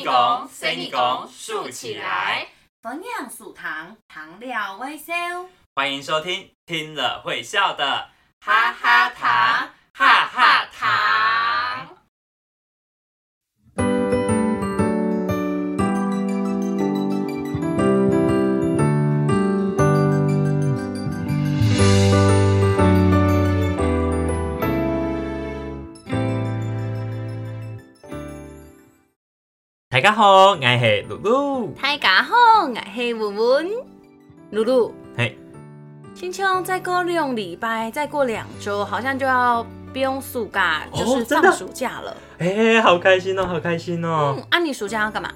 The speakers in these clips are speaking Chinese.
你讲，生你讲，竖起来，分享素糖，糖料微笑。欢迎收听，听了会笑的哈哈糖，大家好，我是露露。大家好，我是文文。露露，嘿，青青再过两礼拜，再过两周，好像就要不用暑假，哦就是放暑假了。哎、好开心哦，好开心哦。嗯，啊，你暑假要干嘛？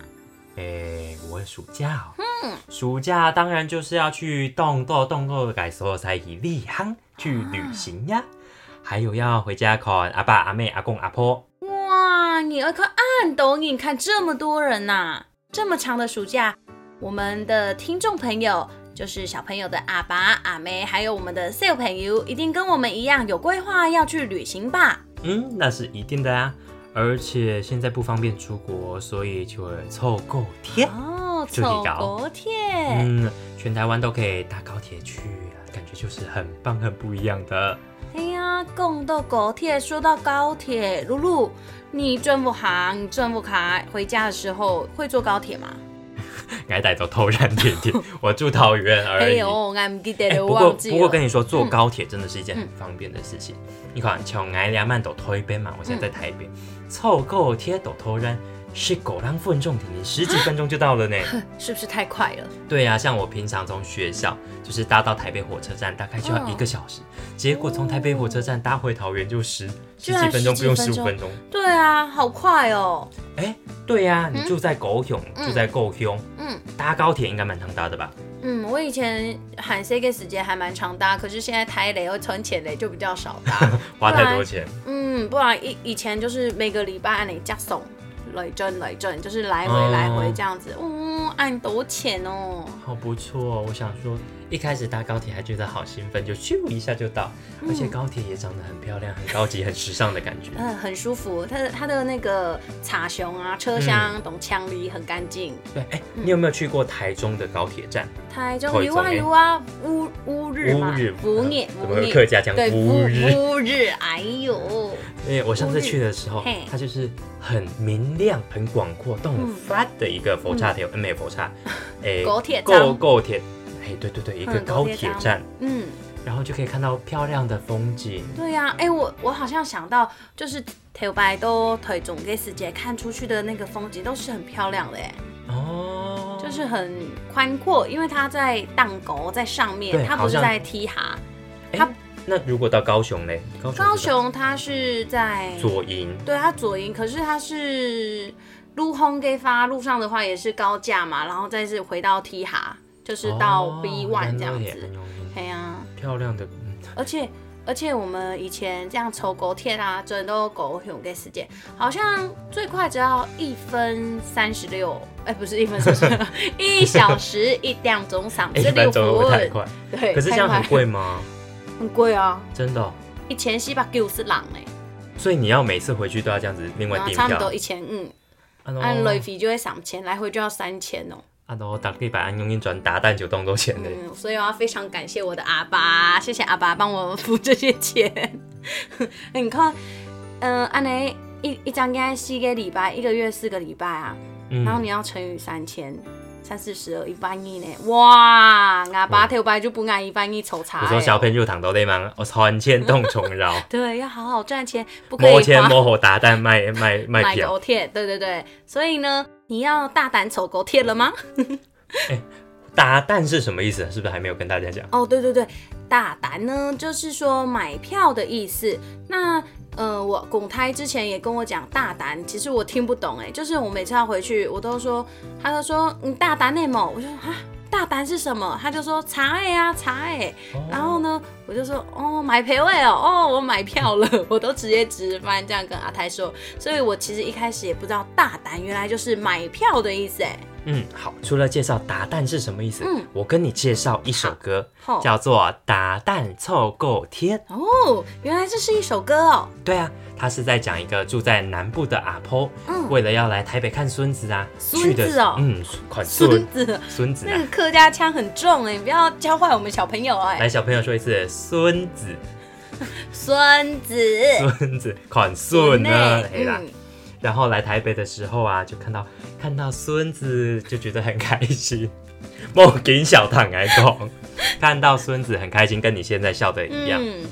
哎、我暑假、哦，嗯，暑假当然就是要去动豆动豆改所在以立行去旅行呀，还有要回家看阿爸阿妹阿公阿婆。哇，你要看按抖音看这么多人呐、这么长的暑假，我们的听众朋友，就是小朋友的阿爸阿妹，还有我们的小朋友，一定跟我们一样有规划要去旅行吧？嗯，那是一定的啊。而且现在不方便出国，所以就会凑够贴。哦，就可以走搞国铁。嗯，全台湾都可以搭高铁去，感觉就是很棒、很不一样的。哎呀，讲到高铁，说到高铁，露露，你转不行、转不开回家的时候会坐高铁吗？该带走偷然点点，我住桃园而已。哎呦，我唔记了，不过忘记了。不过跟你说，坐嗯高铁真的是一件很方便的事情。你看，从爱两曼到推边嘛，我现在在台北，凑够贴到头然是狗浪分钟停，你十几分钟就到了呢。是不是太快了？对呀、像我平常从学校就是搭到台北火车站，大概就要一个小时，结果从台北火车站搭回桃园就十十几分钟，不用十五分钟。对啊，好快哦。哎，对呀、你嗯住在高雄，嗯住在高雄，嗯搭高铁应该蛮常搭的吧？嗯，我以前喊 C K 时间还蛮常搭，可是现在台雷和存钱雷就比较少搭。花太多钱。嗯，不然以以前就是每个礼拜按你加送。累震累震，就是来回哦来回这样子，嗯，按多钱哦。好不错、我想说，一开始搭高铁还觉得好兴奋，就咻一下就到，而且高铁也长得很漂亮、很高级、很时尚的感觉。嗯，很舒服。它的它的那个茶熊啊，车厢懂枪离很干净。对，哎、你有没有去过台中的高铁站？台中有啊有啊，乌乌日嘛，乌日福业怎么客家讲对乌日？乌日，哎呦，因为我上次去的时候嘿，它就是很明亮、很广阔、都很嗯。flat 的一个佛刹铁，嗯，没有佛刹，哎高铁高站高铁，哎，对对对，一个嗯高高铁站，嗯，然后就可以看到漂亮的风景。对呀、哎、我我好像想到，就是台北都台中给世界看出去的那个风景都是很漂亮的，哎，哦，就是很宽阔，因为它在荡沟在上面，它不是在梯哈。哎它那如果到高雄呢？高雄高雄它是在左营。对，它左营，可是它是路轰给发路上的话也是高架嘛，然后再是回到 T 哈，就是到哦 B one 这样子原来也很。有名哎呀、漂亮的，嗯而且而且我们以前这样抽狗贴啊，真的都狗熊给时间，好像最快只要一分三十六，哎，不是一分三十六，一小时一两 钟三哎，十六一般走会不会太分，快？对，可是这样很贵，吗？很贵啊，真的哦、一千四百九十人哎，所以你要每次回去都要这样子另外订票差不多。一千五，按累费就会三千，来回就要三千哦。啊喏，打个一百按用一转打蛋就动多钱嘞。嗯，所以我要非常感谢我的阿爸，谢谢阿爸帮我付这些钱。你看，嗯、按呢一一张应该四个礼拜，一个月四个礼拜啊，嗯然后你要乘以三千。三四十而一万一呢，哇！阿爸头白就不按一万亿筹查。我说小朋友躺到累吗？我传千动重饶，对，要好好赚钱，不可以摸钱摸后打蛋卖卖卖买票狗。贴。对对对，所以呢，你要大胆丑狗贴了吗？打蛋是什么意思？是不是还没有跟大家讲？哦，对对对，大胆呢，就是说买票的意思。那呃，我拱胎之前也跟我讲大胆，其实我听不懂哎，就是我每次要回去，我都说，他就说你大胆内某，我就说啊。大胆是什么？他就说查哎呀查哎，然后呢，我就说哦买陪位哦，哦我买票了，我都直接直翻这样跟阿泰说，所以我其实一开始也不知道大胆原来就是买票的意思哎。嗯，好。除了介绍打蛋是什么意思，嗯我跟你介绍一首歌，叫做《打蛋凑够天》。哦，原来这是一首歌哦。对啊，他是在讲一个住在南部的阿婆，嗯，为了要来台北看孙子啊，孙去的子哦嗯，款孙孙子，孙子啊那个。客家腔很重哎，你不要教坏我们小朋友哎。来，小朋友说一次，孙子，孙子，孙子，款孙呢？嗯然后来台北的时候啊，就看到看到孙子，就觉得很开心。梦给小糖来讲，看到孙子很开心，跟你现在笑的一样。嗯，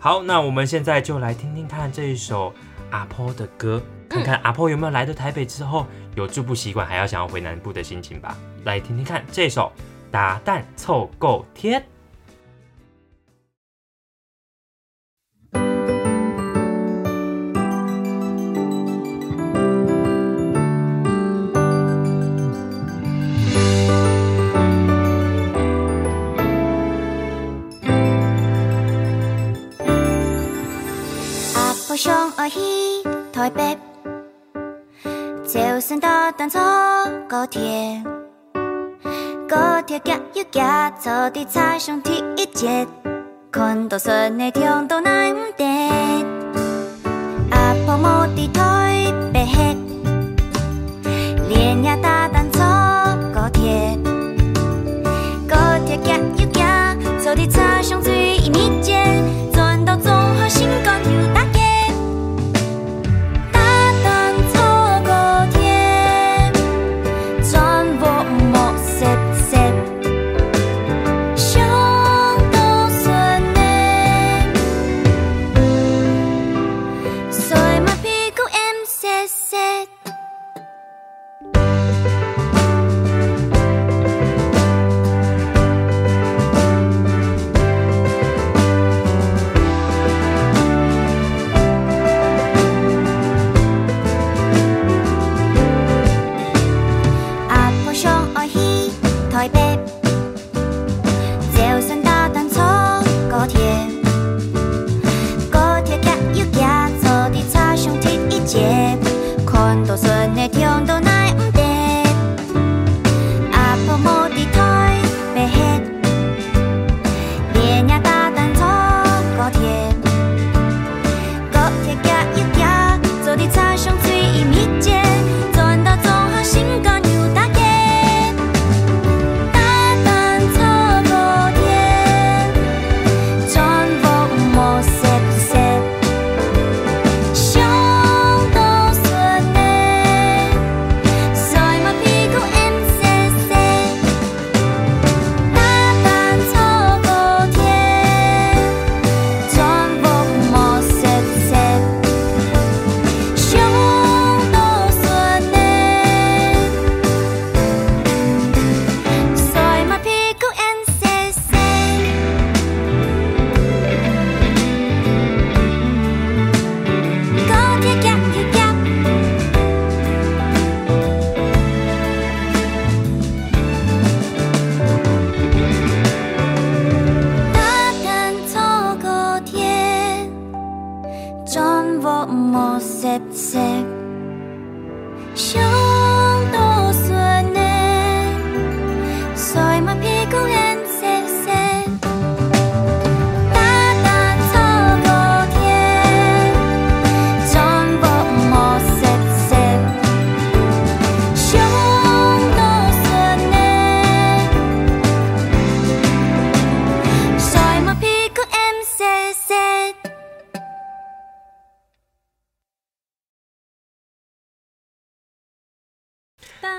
好，那我们现在就来听听看这一首阿婆的歌，看看阿婆有没有来到台北之后有住不习惯，还要想要回南部的心情吧。来听听看这首《打蛋凑够天》。婆上爱去台北，就算搭单坐高铁，高铁夹又夹，坐伫彩上第一节，看到顺的听到难得。阿婆冇伫台北，连夜搭单坐高铁，高铁夹又夹，坐伫彩上最密接，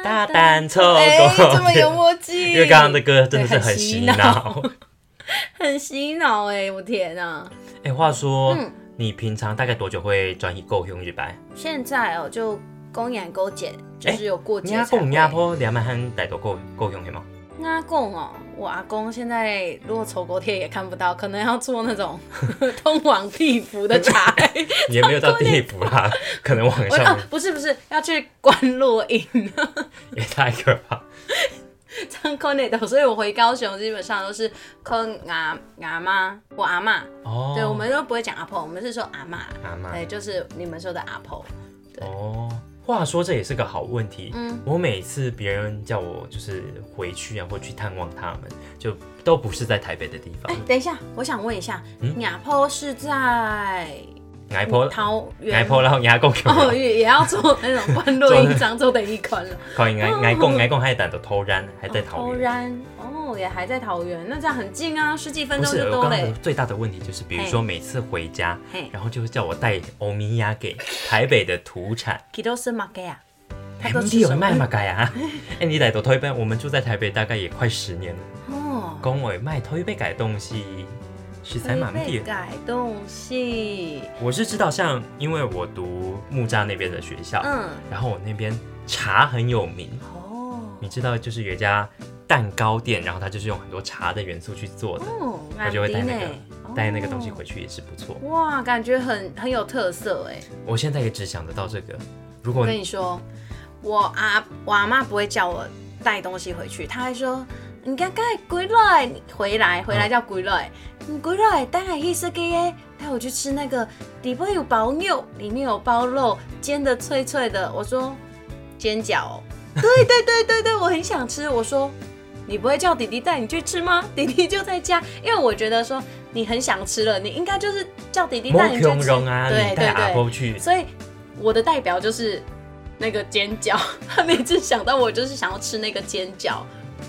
大胆凑哎，够这么有，默契。因为刚刚的歌真的是很洗 洗脑。很洗脑哎，我天啊！哎、话说、嗯你平常大概多久会转移够用日白？现在哦，就公演勾减，就哎是有过节你阿。公阿婆两万汉带多够够用的吗？阿公哦，我阿公现在如果丑国贴也看不到，可能要做那种 通往地府的茶。也没有到地府啦，可能往上面，不是不是，要去关落音，也太可怕。唱 c o n 的，所以我回高雄基本上都是 c 阿阿妈，我阿妈，哦，对，我们都不会讲阿婆，我们是说阿妈，阿妈对，就是你们说的阿婆。对。哦，话说这也是个好问题。嗯我每次别人叫我就是回去啊，或去探望他们，就都不是在台北的地方哎、。等一下，我想问一下，嗯雅坡是在挨坡桃园挨坡，然后牙公哦，也也要做那种关录音章做的一款了。可以挨挨公挨公还胆的偷然，还在桃园。桃园哦，也还在桃园，那这样很近啊，十几分钟就多嘞。最大的问题就是，比如说每次回家，然后就会叫我带欧米亚给台北的土产。基都是马给啊，他哎，都你有？卖嘛改啊？哎，你来都推杯，我们住在台北大概也快十年了。哦，讲我卖推杯改东西，实在蛮会被点。改东西，我是知道，像因为我读木栅那边的学校，嗯，然后我那边茶很有名，哦，你知道，就是有一家蛋糕店，然后它就是用很多茶的元素去做的，哦，我就会带那个哦带那个东西回去也是不错。哇，感觉很很有特色哎。我现在也只想得到这个。如我果跟你说，我阿我阿妈不会叫我带东西回去，她还说。你刚刚归来回来回来叫归来，你归来带来去设计耶，带我去吃那个底部有包肉，里面有包肉，煎的脆脆的。我说煎饺哦，对对对对对，我很想吃。我说你不会叫弟弟带你去吃吗？弟弟就在家，因为我觉得说你很想吃了，你应该就是叫弟弟摸带你去吃。啊，对对对婆去，所以我的代表就是那个煎饺，他每次想到我就是想要吃那个煎饺，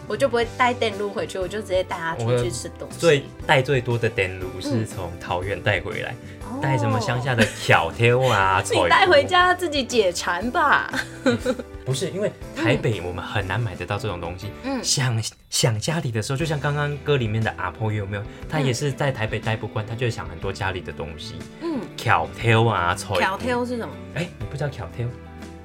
我就不会带电路回去，我就直接带他出去吃东西。最带最多的电炉是从桃园带回来，哦带什么乡下的巧挑啊，你菜带回家自己解馋吧。不是因为台北我们很难买得到这种东西。嗯想想家里的时候，就像刚刚歌里面的阿婆有没有？他嗯也是在台北待不惯，他就会想很多家里的东西，嗯，挑挑啊，菜条条是什么？哎，你不知道巧挑？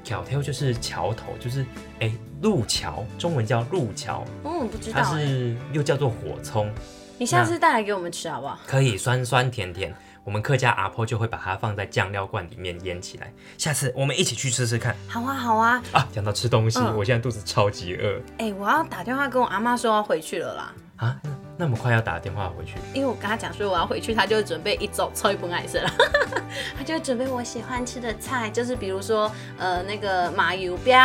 挑挑就是桥头，就是哎路桥，中文叫路桥，嗯，不知它道它。是又叫做火葱，你下次带来给我们吃好不好？可以酸酸甜甜。我们客家阿婆就会把它放在酱料罐里面腌起来。下次我们一起去吃吃看好啊，好啊。啊！讲到吃东西，嗯我现在肚子超级饿哎、我要打电话跟我阿妈说要回去了啦。啊！那么快要打电话回去？因为我跟他讲说我要回去，他就准备一走抽一本爱色了，他就准备我喜欢吃的菜，就是比如说呃那个麻油饼、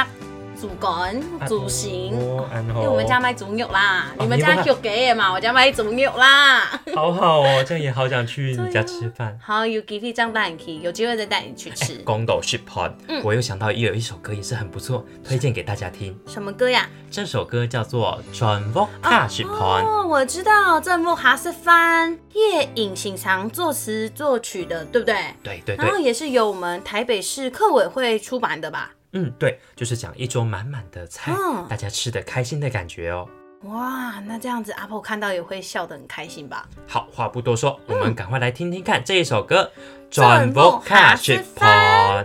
煮干、煮行。因为我们家卖猪肉啦，哦你们家你们肉给的嘛，我家卖猪肉啦。好好哦，这样也好想去你家吃饭。好，有机会这样带你去，有机会再带你去吃。公斗 ship pod，、嗯我又想到也有一首歌也是很不错，推荐给大家听。什么歌呀？这首歌叫做《转 v o c a ship pod》。哦，我知道，郑木哈是翻叶隐行长作词作曲的，对不对？对对然后，也是由我们台北市客委会出版的吧？嗯对，就是讲一桌满满的菜，嗯大家吃的开心的感觉哦。哇，那这样子阿婆看到也会笑得很开心吧？好，话不多说，我们赶快来听听看这一首歌《转转 v o c a Voca ship 吃 pod》。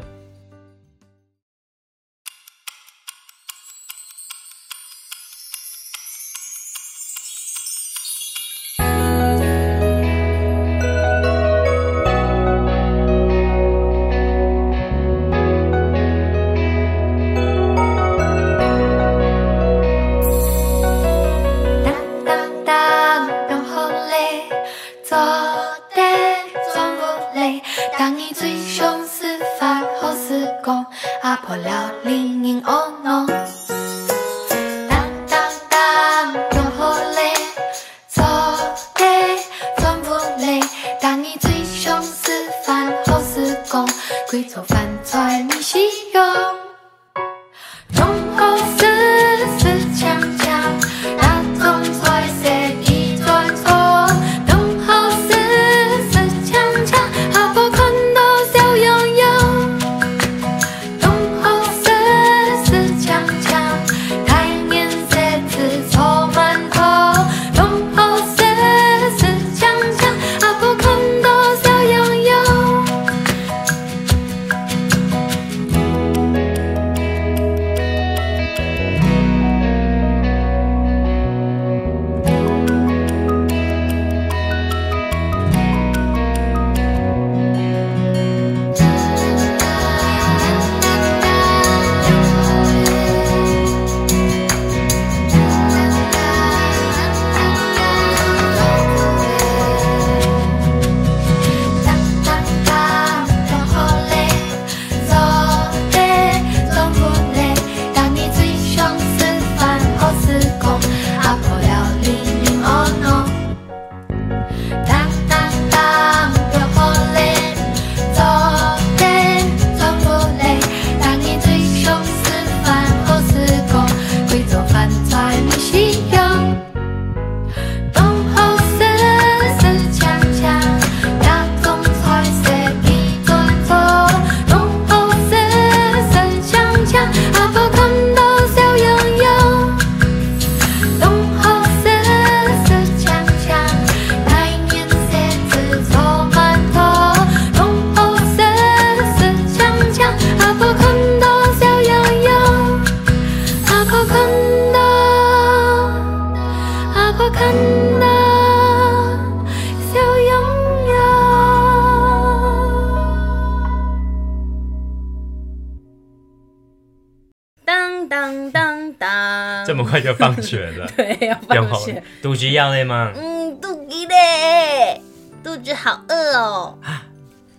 么快就放学了，对，要放学。肚子要嘞吗？嗯，肚子嘞，肚子好饿哦。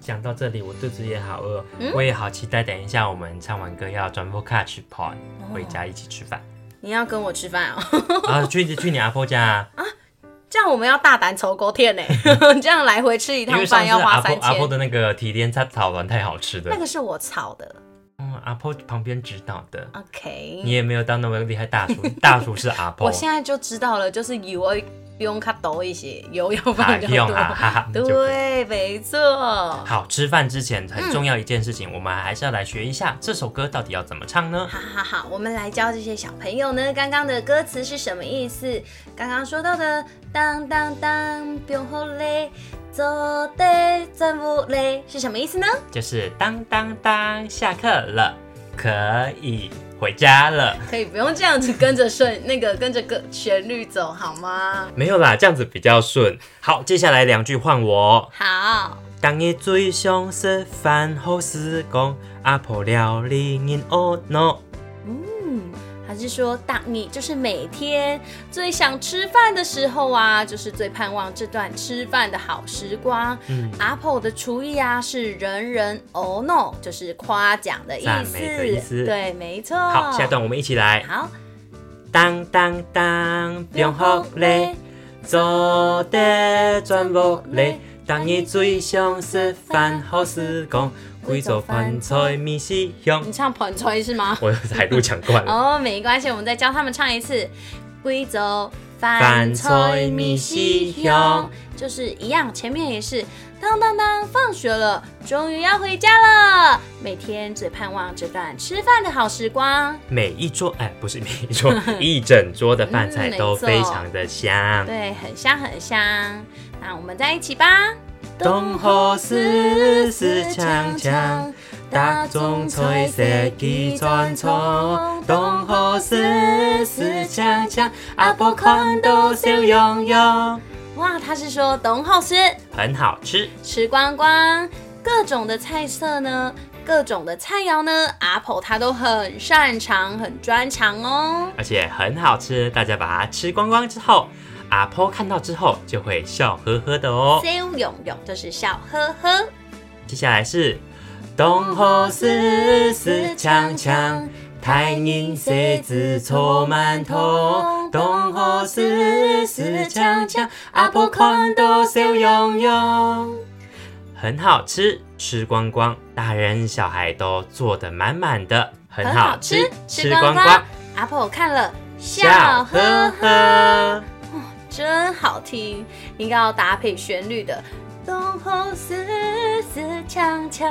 讲到这里，我肚子也好饿，嗯我也好期待。等一下我们唱完歌要转播卡去跑，回家一起吃饭。你要跟我吃饭哦？啊，去去你阿婆家 啊，啊这样我们要大胆筹勾天呢，这样来回吃一趟饭要花三千。阿婆的那个提炼菜炒完太好吃的那，个是我炒的嗯，阿婆旁边指导的，，OK。你也没有到那么厉害，大厨 大厨是阿婆我，现在就知道了，就是油不用卡多一些，油要啊放比较 用啊对，没错。好，吃饭之前很重要一件事情，我们还是要来学一下这首歌到底要怎么唱呢？好好好，我们来教这些小朋友呢，刚刚的歌词是什么意思？刚刚说到的当当当，不用后嘞，走的转不累，是什么意思呢？就是当当当，下课了，可以回家了。可以不用这样子跟着顺那个跟着歌旋律走好吗？没有啦，这样子比较顺。好，接下来两句换我。好，当你最想食饭好时光，阿婆料理人哦 no。嗯，还是说当你就是每天最想吃饭的时候啊，就是最盼望这段吃饭的好时光。嗯，阿婆的厨艺啊，是人人 oh no，就是夸奖的意赞思。意思对，没错。好，下段我们一起来。好，当当当，不用好累，做得全无累。当你最想食饭好时光，贵州饭菜米西香你。唱盆菜是吗？我海陆抢惯了。哦，没关系，我们再教他们唱一次。贵州饭饭菜菜米米西西香香，就是一样，前面也是当当当，放学了，终于要回家了。每天最盼望这段吃饭的好时光。每一桌，哎，不是每一桌，一整桌的饭菜都非常的香。对，很香很香。那我们在一起吧。东河四四锵锵，大众菜色几传统。东河四四锵锵，阿婆看到笑容容，哇，他是说董好吃，很好吃。吃光光，各种的菜色呢，各种的菜肴呢，阿婆她都很擅长，很专长哦。而且很好吃，大家把它吃光光之后，阿婆看到之后就会笑呵呵的哦。笑永永就是笑呵呵，接下来是东河四四锵锵，太人设子搓馒头。东河四四锵锵，阿婆看到笑容容。很好吃，吃光光，大人小孩都做的满满的，很好吃，吃光光，。阿婆看了笑呵呵，。真好听，应该要搭配旋律的。东后四四锵锵，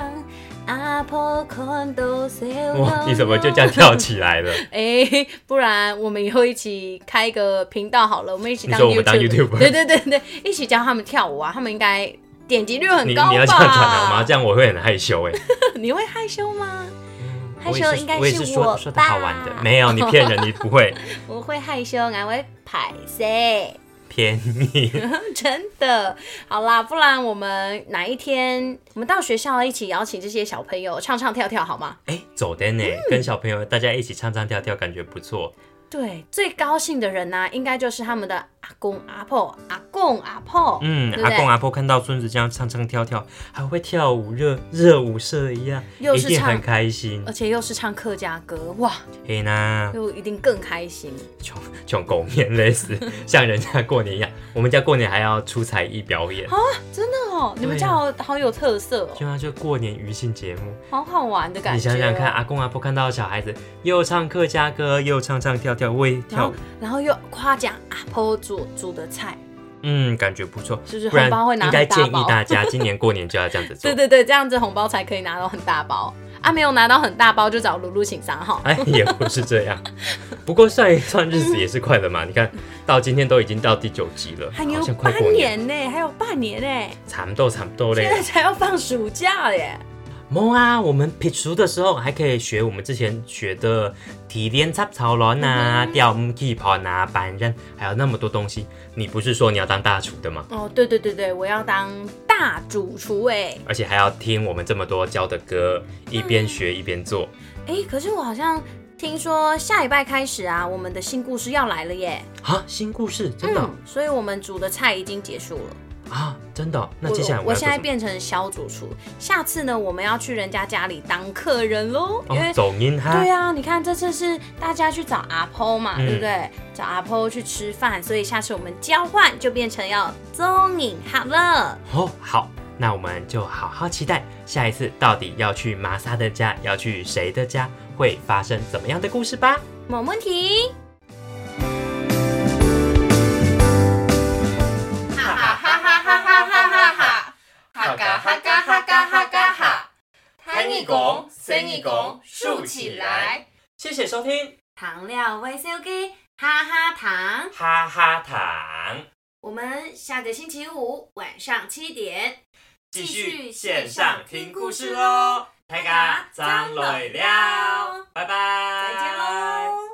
阿婆看都笑哇，你怎么就这样跳起来了？哎、不然我们以后一起开一个频道好了，我们一起当你说我们当 YouTube，YouTuber 对对对对，一起教他们跳舞啊，他们应该点击率很高吧？你你要这样讲的吗？这样我会很害羞哎。你会害羞吗？害羞应该是我说的好玩的吧，没有你骗人，你不会 我会害羞，俺会排泄。骗你。真的，好啦，不然我们哪一天我们到学校一起邀请这些小朋友唱唱跳跳好吗？哎，走的呢，嗯跟小朋友大家一起唱唱跳跳，感觉不错。对，最高兴的人呢、应该就是他们的阿公阿婆、阿公阿婆，嗯，对对？阿公阿婆看到孙子这样唱唱跳跳，还会跳舞，热热舞社一样，又是唱一定很开心。而。且又是唱客家歌，哇，嘿呐，就一定更开心。穷穷狗面类似，像人家过年一样，我们家过年还要出才艺表演，真的哦，你们家好好有特色哦，就像就过年娱庆节目。好好玩的感觉、哦。你想想看，阿，公阿婆看到小孩子又唱客家歌，又唱唱跳跳，会然后跳舞，然后又夸奖阿婆煮煮的菜，嗯，感觉不错。是不是红包会拿应该很大包？建议大家今年过年就要这样子做对。对对，这样子红包才可以拿到很大包啊！没有拿到很大包就找露露请三号。哎，也不是这样。不过算一算日子也是快了嘛。你看到今天都已经到第九集了，还有半年，呢，还有半年呢，惨豆惨豆现在嘞。才要放暑假耶！梦啊，我们撇除的时候还可以学我们之前学的提炼插草卵啊、嗯吊木气泡啊、板刃，还有那么多东西。你不是说你要当大厨的吗？哦，对对对对，我要当大主厨哎而且还要听我们这么多教的歌，一边学一边做。哎，可是我好像听说下礼拜开始啊，我们的新故事要来了耶。啊，新故事真的、嗯，所以我们煮的菜已经结束了。啊，真的。那接下来我我现在变成小主厨，下次呢，我们要去人家家里当客人喽，因为哦，走音哈。对啊，你看这次是大家去找阿婆嘛，嗯对不对？找阿婆去吃饭，所以下次我们交换就变成要中影好了。哦，好，那我们就好好期待下一次到底要去玛莎的家，要去谁的家，会发生怎么样的故事吧。没问题。哈哈哈哈哈，嘎哈嘎哈嘎哈嘎哈，摊一拱，生一拱，竖起来。谢谢收听，糖料微笑给哈哈糖，哈哈糖，我们下个星期五晚上七点继续线上听故事喽。大家张累了，拜拜，再见喽。